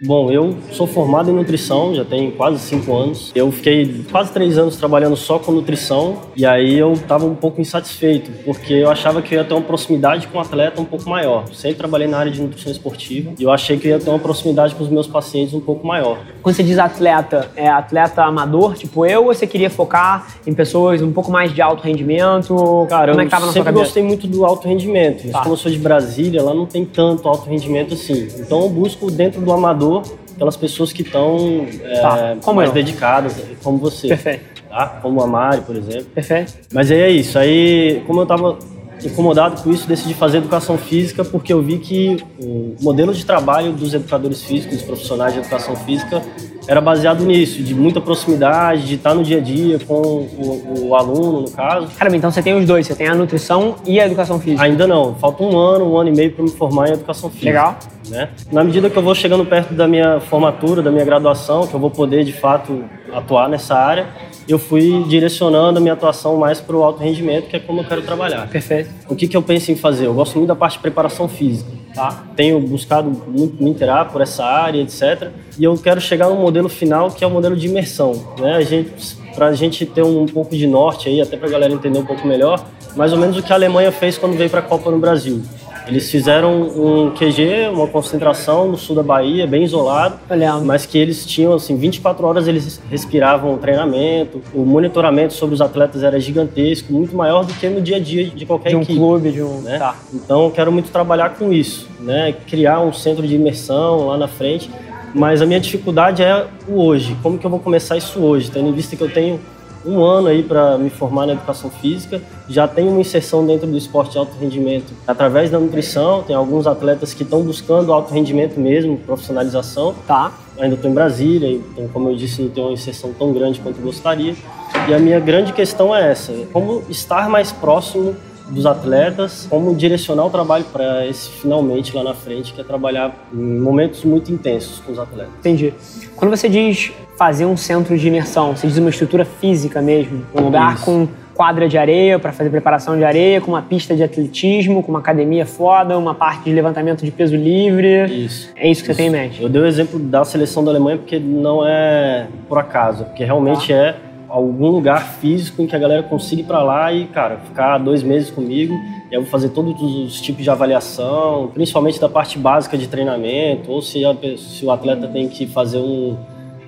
Bom, eu sou formado em nutrição, já tem quase cinco anos. Eu fiquei quase três anos trabalhando só com nutrição e aí eu estava um pouco insatisfeito, porque eu achava que eu ia ter uma proximidade com o um atleta um pouco maior. Sempre trabalhei na área de nutrição esportiva e eu achei que eu ia ter uma proximidade com os meus pacientes um pouco maior. Quando você diz atleta, é atleta amador, tipo eu, ou você queria focar em pessoas um pouco mais de alto rendimento? Cara, Como é eu que tava na sempre gostei muito do alto rendimento, mas Tá. como eu sou de Brasília, lá não tem tanto alto rendimento assim. Então eu busco dentro do amador aquelas pessoas que estão é, Tá, como mais eu. dedicadas, como você. Perfeito, Tá? Como a Mari, por exemplo. perfeito. Mas aí é isso. Aí, como eu estava incomodado com isso, decidi fazer educação física porque eu vi que o modelo de trabalho dos educadores físicos, dos profissionais de educação física, era baseado nisso, de muita proximidade, de estar no dia a dia com o, o aluno, no caso. Caramba, então você tem os dois, você tem a nutrição e a educação física. Ainda não, falta um ano, um ano e meio para me formar em educação física. Legal. Né? Na medida que eu vou chegando perto da minha formatura, da minha graduação, que eu vou poder de fato atuar nessa área, eu fui direcionando a minha atuação mais para o alto rendimento, que é como eu quero trabalhar. Perfeito. O que, que eu penso em fazer? Eu gosto muito da parte de preparação física, tá? Tenho buscado muito me inteirar por essa área, etc. E eu quero chegar no modelo final, que é o modelo de imersão, né? A gente, para a gente ter um pouco de norte aí, até para a galera entender um pouco melhor, mais ou menos o que a Alemanha fez quando veio para a Copa no Brasil. Eles fizeram um QG, uma concentração no sul da Bahia, bem isolado, mas que eles tinham assim 24 horas eles respiravam o treinamento, o monitoramento sobre os atletas era gigantesco, muito maior do que no dia a dia de qualquer De um equipe. clube, de um. né? Tá. Então eu quero muito trabalhar com isso, né? Criar um centro de imersão lá na frente. Mas a minha dificuldade é o hoje. Como que eu vou começar isso hoje? Tendo em vista que eu tenho um ano aí para me formar na educação física, já tenho uma inserção dentro do esporte de alto rendimento através da nutrição. Tem alguns atletas que estão buscando alto rendimento mesmo, profissionalização. Tá. Ainda estou em Brasília, então, como eu disse, não tenho uma inserção tão grande quanto gostaria. E a minha grande questão é essa: como estar mais próximo dos atletas, como direcionar o trabalho para esse finalmente lá na frente, que é trabalhar em momentos muito intensos com os atletas. Entendi. Quando você diz fazer um centro de imersão, você diz uma estrutura física mesmo, um lugar Isso. com quadra de areia para fazer preparação de areia, com uma pista de atletismo, com uma academia foda, uma parte de levantamento de peso livre. Isso. É isso que você tem em mente. Eu dei o exemplo da seleção da Alemanha porque não é por acaso, porque realmente é algum lugar físico em que a galera consiga ir para lá e, cara, ficar dois meses comigo. E eu vou fazer todos os tipos de avaliação, principalmente da parte básica de treinamento, ou se, a se o atleta tem que fazer um-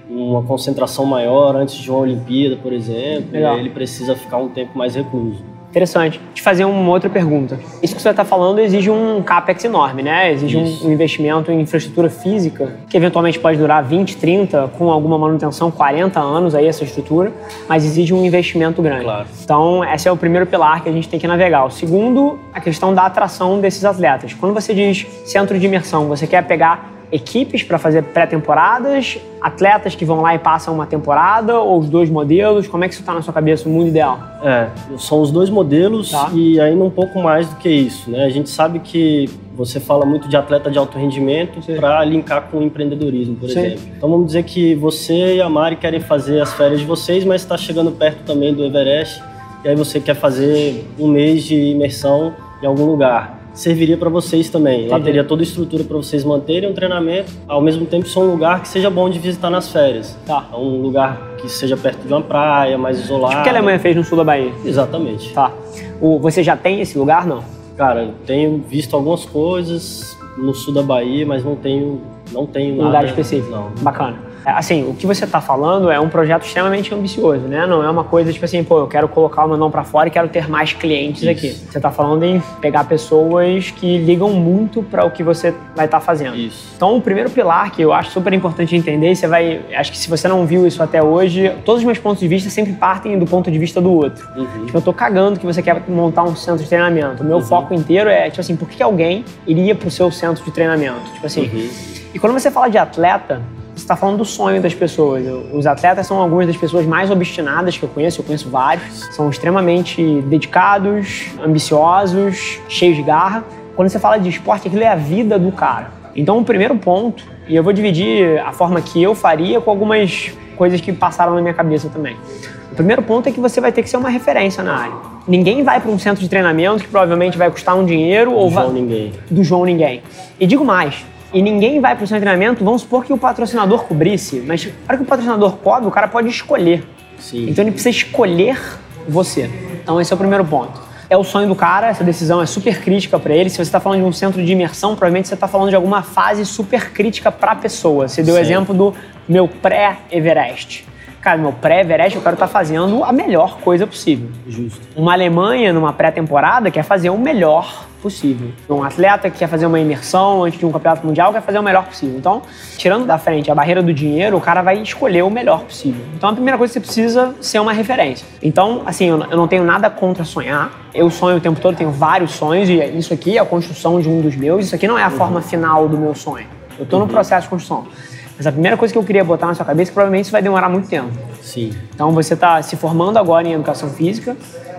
uma concentração maior antes de uma Olimpíada, por exemplo, e ele precisa ficar um tempo mais recluso. Interessante. Te fazer uma outra pergunta. Isso que você está falando exige um capex enorme, né? Exige um- um investimento em infraestrutura física, que eventualmente pode durar 20, 30, com alguma manutenção, 40 anos aí essa estrutura, mas exige um investimento grande. Claro. Então, esse é o primeiro pilar que a gente tem que navegar. O segundo, a questão da atração desses atletas. Quando você diz centro de imersão, você quer pegar equipes para fazer pré-temporadas, atletas que vão lá e passam uma temporada, ou os dois modelos? Como é que isso está na sua cabeça, o mundo ideal? É, são os dois modelos Tá. e ainda um pouco mais do que isso, né? A gente sabe que você fala muito de atleta de alto rendimento para linkar com o empreendedorismo, por Sim. exemplo. Então vamos dizer que você e a Mari querem fazer as férias de vocês, mas está chegando perto também do Everest e aí você quer fazer um mês de imersão em algum lugar. Serviria para vocês também. Lá Entendi. teria toda a estrutura para vocês manterem um treinamento, ao mesmo tempo ser um lugar que seja bom de visitar nas férias. Tá. É um lugar que seja perto de uma praia, mais isolado. O que a Alemanha fez no sul da Bahia? Exatamente. Tá. O, você já tem esse lugar, não? Cara, eu tenho visto algumas coisas no sul da Bahia, mas não tenho, não tenho Um nada. lugar específico. Não. Bacana. Assim, o que você está falando é um projeto extremamente ambicioso, né? Não é uma coisa tipo assim, pô, eu quero colocar o meu nome para fora e quero ter mais clientes Isso. aqui. Você está falando em pegar pessoas que ligam muito para o que você vai estar tá fazendo. Isso. Então, o primeiro pilar que eu acho super importante entender, você vai, acho que se você não viu isso até hoje, todos os meus pontos de vista sempre partem do ponto de vista do outro. Uhum. Tipo, eu tô cagando que você quer montar um centro de treinamento. O meu uhum. foco inteiro é, tipo assim, por que alguém iria pro seu centro de treinamento? Tipo assim. Uhum. E quando você fala de atleta, você está falando do sonho das pessoas. Os atletas são algumas das pessoas mais obstinadas que eu conheço, eu conheço vários. São extremamente dedicados, ambiciosos, cheios de garra. Quando você fala de esporte, aquilo é a vida do cara. Então, o primeiro ponto, e eu vou dividir a forma que eu faria com algumas coisas que passaram na minha cabeça também. O primeiro ponto é que você vai ter que ser uma referência na área. Ninguém vai para um centro de treinamento que provavelmente vai custar um dinheiro do ou João ninguém. do João ninguém. E digo mais, e ninguém vai para o seu treinamento, vamos supor que o patrocinador cobrisse, mas na hora que o patrocinador cobre, o cara pode escolher. Sim. Então ele precisa escolher você. Então esse é o primeiro ponto. É o sonho do cara, essa decisão é super crítica para ele. Se você está falando de um centro de imersão, provavelmente você está falando de alguma fase super crítica para a pessoa. Você deu o exemplo do meu pré-Everest cara, meu pré-Everest eu quero estar tá fazendo a melhor coisa possível. Justo. Uma Alemanha, numa pré-temporada, quer fazer o melhor possível. Um atleta que quer fazer uma imersão antes de um campeonato mundial quer fazer o melhor possível. Então, tirando da frente a barreira do dinheiro, o cara vai escolher o melhor possível. Então, a primeira coisa que você precisa ser uma referência. Então, assim, eu não tenho nada contra sonhar. Eu sonho o tempo todo, tenho vários sonhos e isso aqui é a construção de um dos meus. Isso aqui não é a uhum. forma final do meu sonho. Eu estou uhum. no processo de construção. Mas a primeira coisa que eu queria botar na sua cabeça é que provavelmente isso vai demorar muito tempo. Sim. Então você está se formando agora em educação física.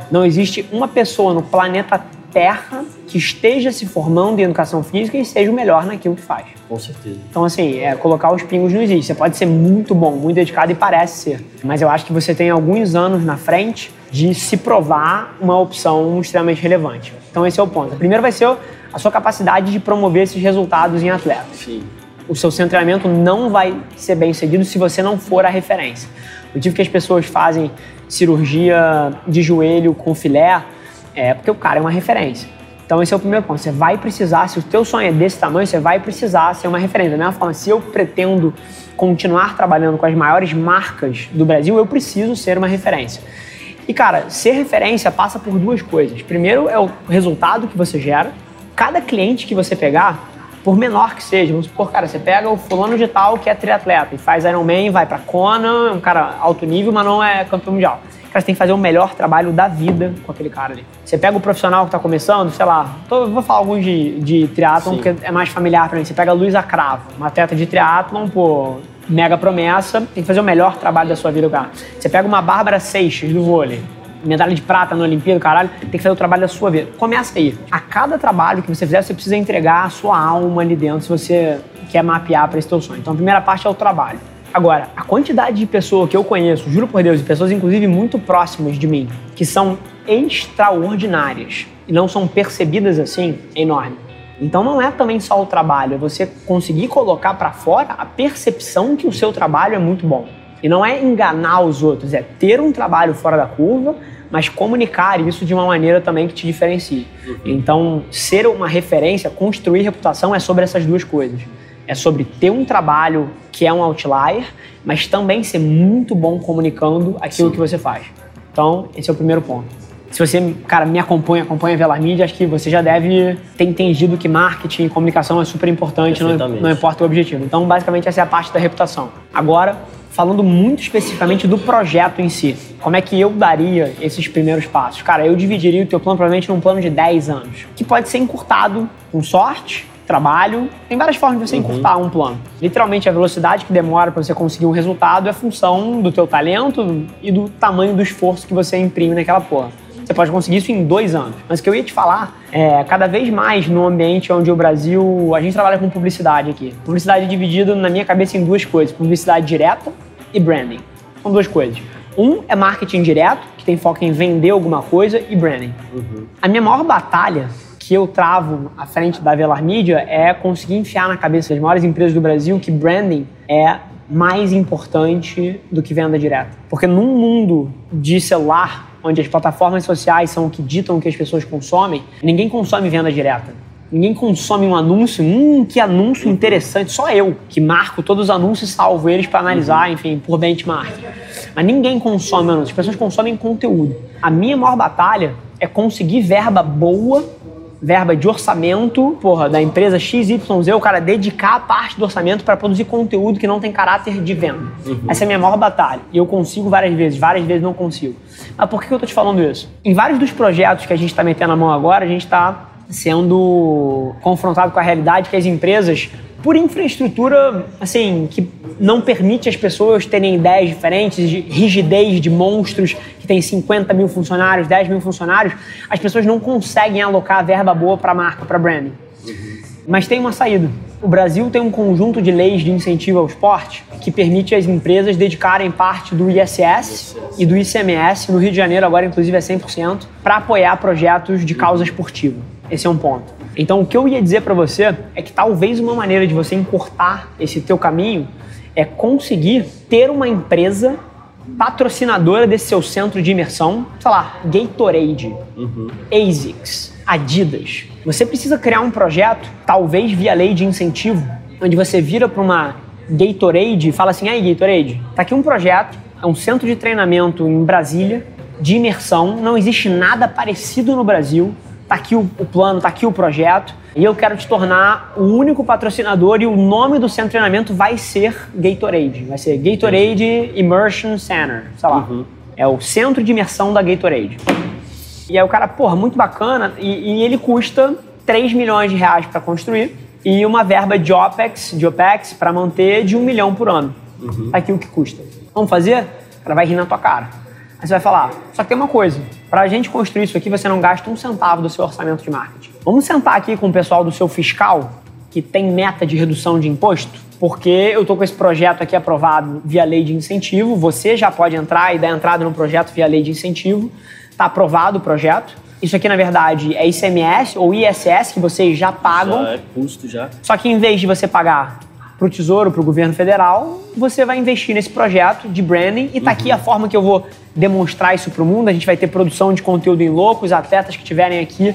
Não existe uma pessoa no planeta Terra que esteja se formando em educação física e seja o melhor naquilo que faz. Com certeza. Então, assim, é, colocar os pingos não existe. Você pode ser muito bom, muito dedicado e parece ser. Mas eu acho que você tem alguns anos na frente de se provar uma opção extremamente relevante. Então, esse é o ponto. Primeiro vai ser a sua capacidade de promover esses resultados em atletas. Sim o seu centramento não vai ser bem sucedido se você não for a referência. O motivo que as pessoas fazem cirurgia de joelho com filé é porque o cara é uma referência. Então esse é o primeiro ponto. Você vai precisar, se o teu sonho é desse tamanho, você vai precisar ser uma referência. Da mesma forma, se eu pretendo continuar trabalhando com as maiores marcas do Brasil, eu preciso ser uma referência. E cara, ser referência passa por duas coisas. Primeiro é o resultado que você gera. Cada cliente que você pegar, por menor que seja, vamos supor, cara, você pega o fulano de tal que é triatleta e faz Ironman, vai pra Kona, é um cara alto nível, mas não é campeão mundial. Cara, você tem que fazer o melhor trabalho da vida com aquele cara ali. Você pega o profissional que tá começando, sei lá, tô, vou falar alguns de, de triatlon, porque é mais familiar pra mim. Você pega a Luísa Cravo, uma atleta de triatlon, pô, mega promessa, tem que fazer o melhor trabalho da sua vida, cara. Você pega uma Bárbara Seixas do vôlei, medalha de prata na Olimpíada, caralho, tem que fazer o trabalho da sua vida. Começa aí. A cada trabalho que você fizer, você precisa entregar a sua alma ali dentro se você quer mapear para esse teu sonho. Então, a primeira parte é o trabalho. Agora, a quantidade de pessoas que eu conheço, juro por Deus, e pessoas inclusive muito próximas de mim, que são extraordinárias e não são percebidas assim, é enorme. Então não é também só o trabalho, é você conseguir colocar para fora a percepção que o seu trabalho é muito bom. E não é enganar os outros, é ter um trabalho fora da curva, mas comunicar isso de uma maneira também que te diferencie. Uhum. Então, ser uma referência, construir reputação é sobre essas duas coisas. É sobre ter um trabalho que é um outlier, mas também ser muito bom comunicando aquilo Sim. que você faz. Então, esse é o primeiro ponto. Se você, cara, me acompanha, acompanha Velar Mídia, acho que você já deve ter entendido que marketing e comunicação é super importante, não, não importa o objetivo. Então, basicamente, essa é a parte da reputação. Agora, falando muito especificamente do projeto em si. Como é que eu daria esses primeiros passos? Cara, eu dividiria o teu plano provavelmente num plano de 10 anos, que pode ser encurtado com sorte, trabalho. Tem várias formas de você uhum. encurtar um plano. Literalmente, a velocidade que demora para você conseguir um resultado é função do teu talento e do tamanho do esforço que você imprime naquela porra. Você pode conseguir isso em dois anos. Mas o que eu ia te falar é, cada vez mais no ambiente onde o Brasil. A gente trabalha com publicidade aqui. Publicidade é dividida, na minha cabeça, em duas coisas: publicidade direta e branding. São duas coisas. Um é marketing direto, que tem foco em vender alguma coisa, e branding. Uhum. A minha maior batalha que eu travo à frente da Velar Media é conseguir enfiar na cabeça das maiores empresas do Brasil que branding é mais importante do que venda direta. Porque num mundo de celular, onde as plataformas sociais são o que ditam o que as pessoas consomem, ninguém consome venda direta. Ninguém consome um anúncio. Hum, que anúncio interessante. Só eu que marco todos os anúncios e salvo eles para analisar, uhum. enfim, por benchmark. Mas ninguém consome anúncios. As pessoas consomem conteúdo. A minha maior batalha é conseguir verba boa verba de orçamento, porra, da empresa XYZ, o cara dedicar a parte do orçamento para produzir conteúdo que não tem caráter de venda. Uhum. Essa é a minha maior batalha. E eu consigo várias vezes, várias vezes não consigo. Mas por que eu tô te falando isso? Em vários dos projetos que a gente está metendo a mão agora, a gente está sendo confrontado com a realidade que as empresas por infraestrutura, assim, que não permite as pessoas terem ideias diferentes, de rigidez de monstros que tem 50 mil funcionários, 10 mil funcionários, as pessoas não conseguem alocar verba boa para marca, para branding. Mas tem uma saída. O Brasil tem um conjunto de leis de incentivo ao esporte que permite às empresas dedicarem parte do ISS e do ICMS, no Rio de Janeiro agora inclusive é 100%, para apoiar projetos de causa esportiva. Esse é um ponto. Então, o que eu ia dizer para você é que talvez uma maneira de você encurtar esse teu caminho é conseguir ter uma empresa patrocinadora desse seu centro de imersão, sei lá, Gatorade, uhum. ASICS, Adidas. Você precisa criar um projeto, talvez via lei de incentivo, onde você vira para uma Gatorade e fala assim: aí, Gatorade, tá aqui um projeto, é um centro de treinamento em Brasília, de imersão, não existe nada parecido no Brasil tá aqui o, o plano, tá aqui o projeto, e eu quero te tornar o único patrocinador e o nome do centro de treinamento vai ser Gatorade. Vai ser Gatorade Immersion Center, sei lá. Uhum. É o centro de imersão da Gatorade. E aí o cara, porra, muito bacana, e, e ele custa 3 milhões de reais para construir e uma verba de OPEX, de OPEX para manter de um milhão por ano. Uhum. Tá aqui o que custa. Vamos fazer? O cara vai rir na tua cara. Aí você vai falar, só que tem uma coisa, para a gente construir isso aqui, você não gasta um centavo do seu orçamento de marketing. Vamos sentar aqui com o pessoal do seu fiscal, que tem meta de redução de imposto, porque eu estou com esse projeto aqui aprovado via lei de incentivo, você já pode entrar e dar entrada no projeto via lei de incentivo, está aprovado o projeto. Isso aqui, na verdade, é ICMS ou ISS que vocês já pagam. Já é custo já. Só que em vez de você pagar para o Tesouro, para o governo federal, você vai investir nesse projeto de branding e está uhum. aqui a forma que eu vou demonstrar isso para o mundo. A gente vai ter produção de conteúdo em louco, os atletas que estiverem aqui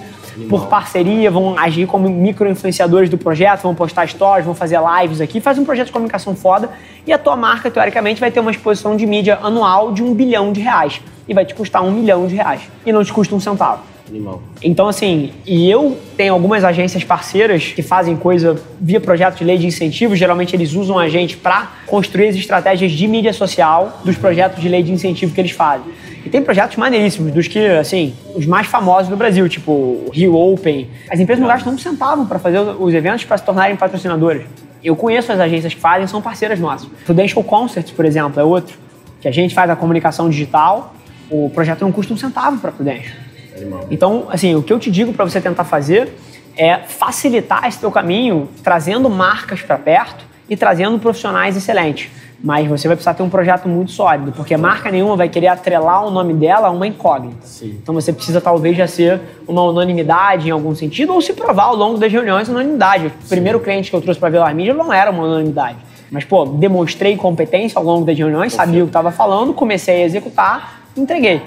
por parceria vão agir como micro-influenciadores do projeto, vão postar stories, vão fazer lives aqui, faz um projeto de comunicação foda e a tua marca, teoricamente, vai ter uma exposição de mídia anual de um bilhão de reais e vai te custar um milhão de reais e não te custa um centavo. Animal. Então, assim, e eu tenho algumas agências parceiras que fazem coisa via projeto de lei de incentivo. Geralmente eles usam a gente para construir as estratégias de mídia social dos projetos de lei de incentivo que eles fazem. E tem projetos maneiríssimos, dos que, assim, os mais famosos do Brasil, tipo o Rio Open. As empresas não gastam um centavo para fazer os eventos para se tornarem patrocinadoras. Eu conheço as agências que fazem, são parceiras nossas. Prudential Concerts, por exemplo, é outro. Que a gente faz a comunicação digital, o projeto não custa um centavo para Prudential. Então, assim, o que eu te digo para você tentar fazer é facilitar esse teu caminho, trazendo marcas para perto e trazendo profissionais excelentes. Mas você vai precisar ter um projeto muito sólido, porque marca nenhuma vai querer atrelar o nome dela a uma incógnita. Sim. Então você precisa talvez já ser uma unanimidade em algum sentido, ou se provar ao longo das reuniões unanimidade. O primeiro cliente que eu trouxe para Velar Mídia não era uma unanimidade. Mas, pô, demonstrei competência ao longo das reuniões, sabia o que estava falando, comecei a executar, entreguei.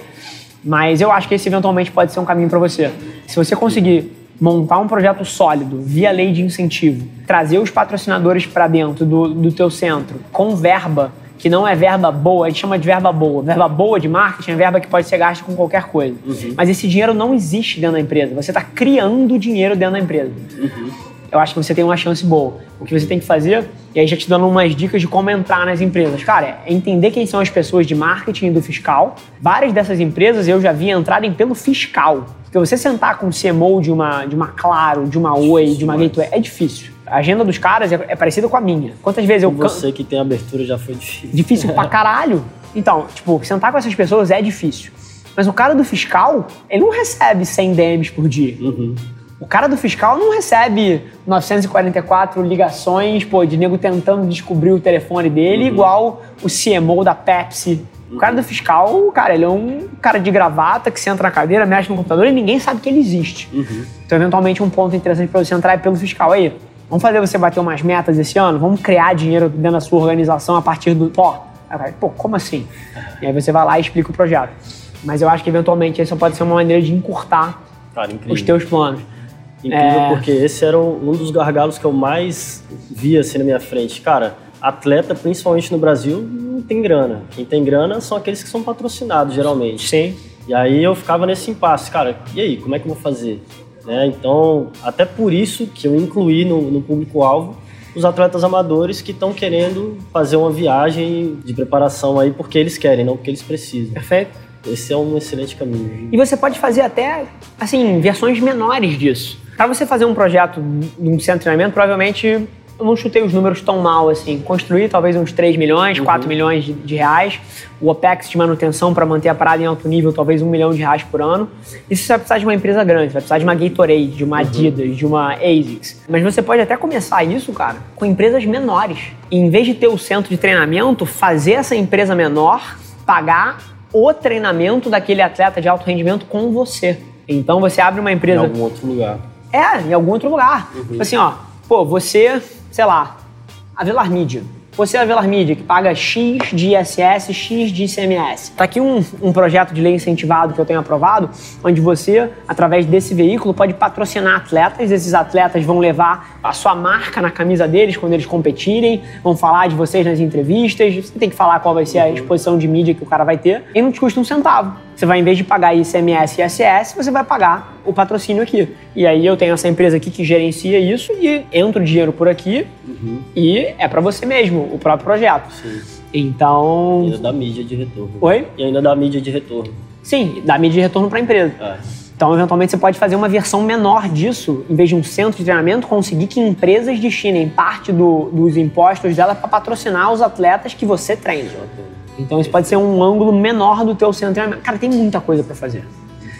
Mas eu acho que esse eventualmente pode ser um caminho para você. Se você conseguir montar um projeto sólido via lei de incentivo, trazer os patrocinadores para dentro do, do teu centro com verba que não é verba boa, a gente chama de verba boa. Verba boa de marketing é verba que pode ser gasta com qualquer coisa. Uhum. Mas esse dinheiro não existe dentro da empresa. Você está criando dinheiro dentro da empresa. Uhum. Eu acho que você tem uma chance boa. O que você tem que fazer, e aí já te dando umas dicas de como entrar nas empresas. Cara, é entender quem são as pessoas de marketing e do fiscal. Várias dessas empresas eu já vi entrarem pelo fiscal. Porque você sentar com o CMO de uma, de uma Claro, de uma Oi, de uma Gateway, é difícil. A agenda dos caras é, é parecida com a minha. Quantas vezes eu... Você que tem abertura já foi difícil. Difícil pra caralho. Então, tipo, sentar com essas pessoas é difícil. Mas o cara do fiscal, ele não recebe 100 DMs por dia. Uhum. O cara do fiscal não recebe 944 ligações, pô, de nego tentando descobrir o telefone dele, uhum. igual o CMO da Pepsi o cara do fiscal, cara, ele é um cara de gravata que senta na cadeira, mexe no computador e ninguém sabe que ele existe. Uhum. Então, eventualmente, um ponto interessante para você entrar é pelo fiscal. Aí, vamos fazer você bater umas metas esse ano? Vamos criar dinheiro dentro da sua organização a partir do. Pô, pô como assim? E aí você vai lá e explica o projeto. Mas eu acho que, eventualmente, essa pode ser uma maneira de encurtar cara, os teus planos. Incrível, é... porque esse era um dos gargalos que eu mais via assim na minha frente. Cara, atleta, principalmente no Brasil, não tem grana. Quem tem grana são aqueles que são patrocinados, geralmente. Sim. E aí eu ficava nesse impasse, cara, e aí, como é que eu vou fazer? Né? Então, até por isso que eu incluí no, no público-alvo os atletas amadores que estão querendo fazer uma viagem de preparação aí porque eles querem, não porque eles precisam. Perfeito. Esse é um excelente caminho. E você pode fazer até, assim, versões menores disso. Para você fazer um projeto num centro de treinamento, provavelmente eu não chutei os números tão mal assim. Construir talvez uns 3 milhões, uhum. 4 milhões de, de, reais. O OPEX de manutenção para manter a parada em alto nível, talvez 1 milhão de reais por ano. Isso você vai precisar de uma empresa grande, vai precisar de uma Gatorade, de uma uhum. Adidas, de uma ASICS. Mas você pode até começar isso, cara, com empresas menores. E em vez de ter o centro de treinamento, fazer essa empresa menor pagar o treinamento daquele atleta de alto rendimento com você. Então você abre uma empresa. Em algum outro lugar. É, em algum outro lugar. Uhum. Assim, ó, pô, você sei lá, a Velar Mídia. Você é a Velar Mídia, que paga X de ISS, X de ICMS. Está aqui um, um projeto de lei incentivado que eu tenho aprovado, onde você, através desse veículo, pode patrocinar atletas. Esses atletas vão levar a sua marca na camisa deles quando eles competirem, vão falar de vocês nas entrevistas. Você tem que falar qual vai ser a exposição de mídia que o cara vai ter. E não te custa um centavo. Você vai, em vez de pagar ICMS e ISS, você vai pagar o patrocínio aqui. E aí eu tenho essa empresa aqui que gerencia isso e entra o dinheiro por aqui uhum. e é para você mesmo, o próprio projeto. Sim. Então. E ainda dá mídia de retorno. Oi? E ainda dá mídia de retorno. Sim, dá mídia de retorno para a empresa. É. Então, eventualmente, você pode fazer uma versão menor disso, em vez de um centro de treinamento, conseguir que empresas destinem parte do, dos impostos dela para patrocinar os atletas que você treina. Então isso pode ser um ângulo menor do teu centro. Cara, tem muita coisa para fazer.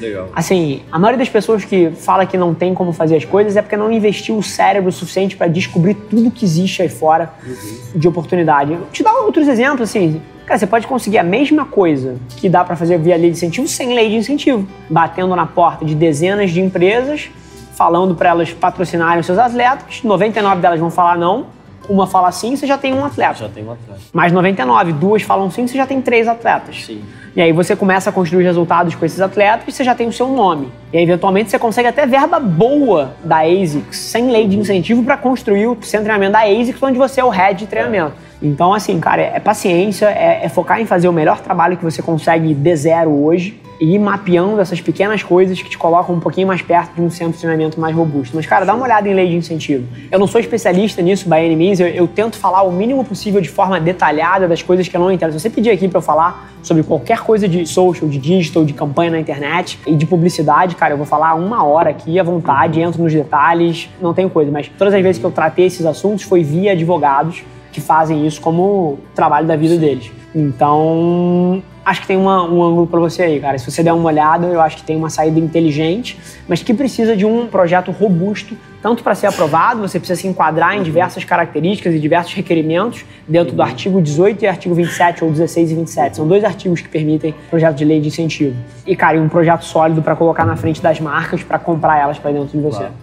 Legal. Assim, a maioria das pessoas que fala que não tem como fazer as coisas é porque não investiu o cérebro suficiente para descobrir tudo que existe aí fora uhum. de oportunidade. Vou te dar outros exemplos, assim. Cara, você pode conseguir a mesma coisa que dá para fazer via lei de incentivo sem lei de incentivo. Batendo na porta de dezenas de empresas, falando para elas patrocinarem os seus atletas, 99 delas vão falar não, uma fala sim, você já tem um atleta. Já tem um atleta. Mais 99, duas falam sim, você já tem três atletas. Sim. E aí você começa a construir resultados com esses atletas e você já tem o seu nome. E aí, eventualmente, você consegue até verba boa da ASICS, sem lei de incentivo, para construir o centro de treinamento da ASICS, onde você é o head de treinamento. É. Então, assim, cara, é paciência, é, é focar em fazer o melhor trabalho que você consegue de zero hoje e ir mapeando essas pequenas coisas que te colocam um pouquinho mais perto de um centro de treinamento mais robusto. Mas, cara, dá uma olhada em lei de incentivo. Eu não sou especialista nisso, by any means, eu, eu tento falar o mínimo possível de forma detalhada das coisas que eu não entendo. Se você pedir aqui para eu falar sobre qualquer coisa de social, de digital, de campanha na internet e de publicidade, cara, eu vou falar uma hora aqui à vontade, entro nos detalhes, não tenho coisa. Mas todas as vezes que eu tratei esses assuntos foi via advogados que fazem isso como trabalho da vida deles. Então, acho que tem uma, um ângulo para você aí, cara. Se você der uma olhada, eu acho que tem uma saída inteligente, mas que precisa de um projeto robusto, tanto para ser aprovado, você precisa se enquadrar em diversas características e diversos requerimentos dentro do artigo 18 e artigo 27 ou 16 e 27. São dois artigos que permitem projeto de lei de incentivo. E, cara, e um projeto sólido para colocar na frente das marcas para comprar elas para dentro de você. Claro.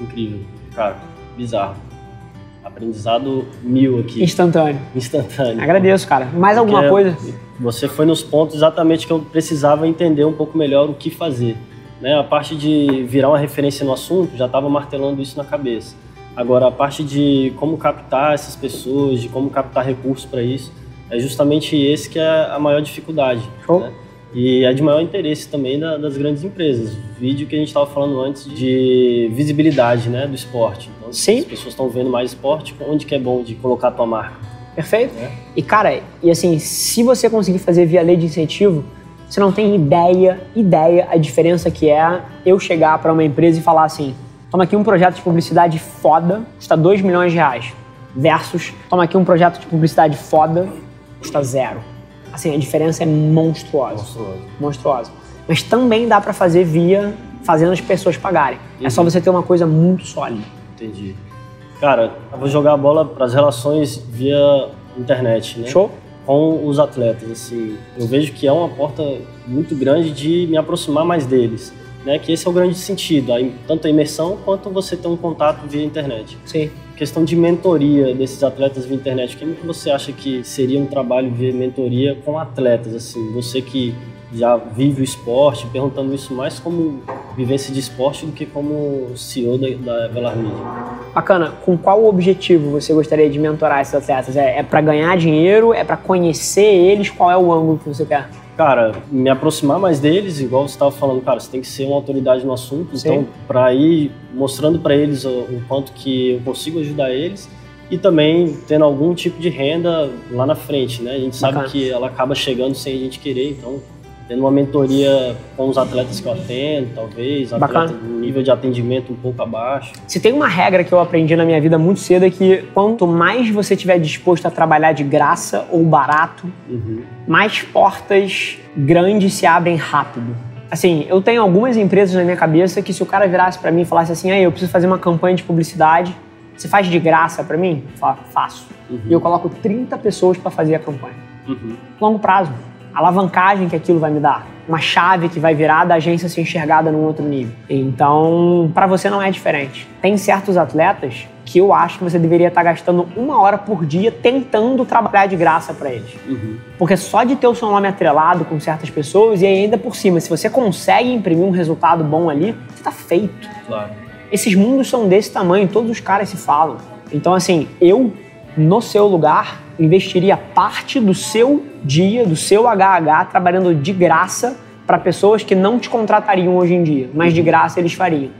Incrível. Cara, bizarro. Aprendizado mil aqui. Instantâneo. Instantâneo. Agradeço, cara. Mais Porque alguma coisa? Você foi nos pontos exatamente que eu precisava entender um pouco melhor o que fazer. Né? A parte de virar uma referência no assunto, já estava martelando isso na cabeça. Agora, a parte de como captar essas pessoas, de como captar recursos para isso, é justamente esse que é a maior dificuldade. Show. Né? E é de maior interesse também da, das grandes empresas. Vídeo que a gente estava falando antes de visibilidade né, do esporte. Então, Sim. as pessoas estão vendo mais esporte, onde que é bom de colocar a tua marca. Perfeito. É. E cara, e assim, se você conseguir fazer via lei de incentivo, você não tem ideia, ideia a diferença que é eu chegar para uma empresa e falar assim: toma aqui um projeto de publicidade foda, custa 2 milhões de reais. Versus, toma aqui um projeto de publicidade foda, custa zero. Assim, a diferença é monstruosa. Monstruosa. Monstruosa. Mas também dá para fazer via fazendo as pessoas pagarem. Uhum. É só uhum. você ter uma coisa muito sólida. Entendi. Cara, eu vou jogar a bola para as relações via internet, né? Show. Com os atletas, assim, eu vejo que é uma porta muito grande de me aproximar mais deles, né? Que esse é o grande sentido, tanto a imersão quanto você ter um contato via internet. Sim questão de mentoria desses atletas via internet, como que você acha que seria um trabalho de mentoria com atletas, assim, você que já vive o esporte, perguntando isso mais como vivência de esporte do que como CEO da, da Velar Media. Bacana. Com qual objetivo você gostaria de mentorar esses atletas? É, é para ganhar dinheiro? É para conhecer eles? Qual é o ângulo que você quer? Cara, me aproximar mais deles, igual você estava falando, cara, você tem que ser uma autoridade no assunto. Sim. Então, para ir mostrando para eles o, o quanto que eu consigo ajudar eles e também tendo algum tipo de renda lá na frente, né? A gente sabe Bacana. que ela acaba chegando sem a gente querer, então tendo uma mentoria com os atletas que eu atendo, talvez, um nível de atendimento um pouco abaixo. Se tem uma regra que eu aprendi na minha vida muito cedo é que quanto mais você estiver disposto a trabalhar de graça ou barato, uhum. mais portas grandes se abrem rápido. Assim, eu tenho algumas empresas na minha cabeça que se o cara virasse para mim e falasse assim, aí eu preciso fazer uma campanha de publicidade, você faz de graça para mim? Eu falo, faço. Uhum. E eu coloco 30 pessoas para fazer a campanha. Uhum. Longo prazo alavancagem que aquilo vai me dar, uma chave que vai virar da agência ser enxergada num outro nível. Então, para você não é diferente. Tem certos atletas que eu acho que você deveria estar tá gastando uma hora por dia tentando trabalhar de graça para eles. Uhum. Porque só de ter o seu nome atrelado com certas pessoas e ainda por cima, se você consegue imprimir um resultado bom ali, você tá feito. Claro. Esses mundos são desse tamanho, todos os caras se falam. Então, assim, eu, no seu lugar, investiria parte do seu dia, do seu HH, trabalhando de graça para pessoas que não te contratariam hoje em dia, mas de graça eles fariam.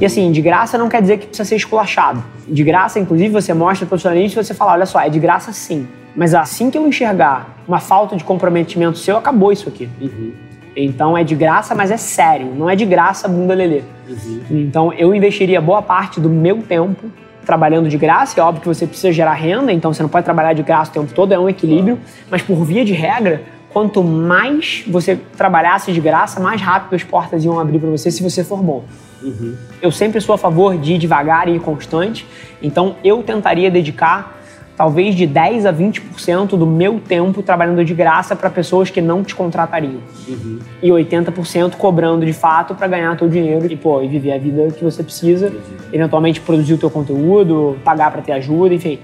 E assim, de graça não quer dizer que precisa ser esculachado. De graça, inclusive, você mostra profissionalismo e você fala, olha só, é de graça sim. Mas assim que eu enxergar uma falta de comprometimento seu, acabou isso aqui. Uhum. Então é de graça, mas é sério. Não é de graça bunda lelê. Uhum. Então eu investiria boa parte do meu tempo trabalhando de graça, é óbvio que você precisa gerar renda, então você não pode trabalhar de graça o tempo todo, é um equilíbrio, mas por via de regra, quanto mais você trabalhasse de graça, mais rápido as portas iam abrir para você se você for bom. Uhum. Eu sempre sou a favor de ir devagar e ir constante, então eu tentaria dedicar talvez de 10 a 20% do meu tempo trabalhando de graça para pessoas que não te contratariam. Uhum. E 80% cobrando de fato para ganhar teu dinheiro e, pô, e viver a vida que você precisa, eventualmente produzir o teu conteúdo, pagar para ter ajuda, enfim.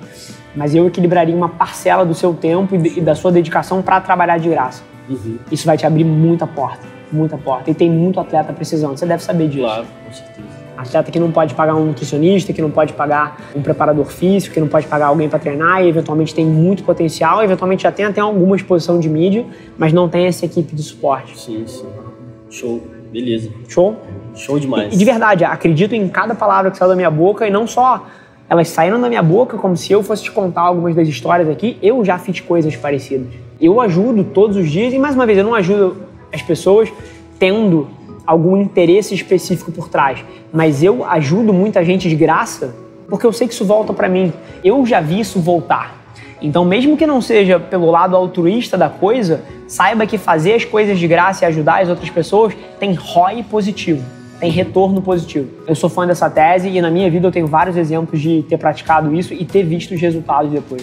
Mas eu equilibraria uma parcela do seu tempo e da sua dedicação para trabalhar de graça. Uhum. Isso vai te abrir muita porta, muita porta. E tem muito atleta precisando, você deve saber disso. Claro, com certeza. Atleta que não pode pagar um nutricionista, que não pode pagar um preparador físico, que não pode pagar alguém para treinar e eventualmente tem muito potencial, eventualmente já tem até alguma exposição de mídia, mas não tem essa equipe de suporte. Sim, sim. Show. Beleza. Show? Show demais. E, de verdade, acredito em cada palavra que saiu da minha boca e não só elas saíram da minha boca como se eu fosse te contar algumas das histórias aqui, eu já fiz coisas parecidas. Eu ajudo todos os dias e mais uma vez eu não ajudo as pessoas tendo algum interesse específico por trás, mas eu ajudo muita gente de graça porque eu sei que isso volta para mim. Eu já vi isso voltar. Então, mesmo que não seja pelo lado altruísta da coisa, saiba que fazer as coisas de graça e ajudar as outras pessoas tem ROI positivo, tem retorno positivo. Eu sou fã dessa tese e na minha vida eu tenho vários exemplos de ter praticado isso e ter visto os resultados depois.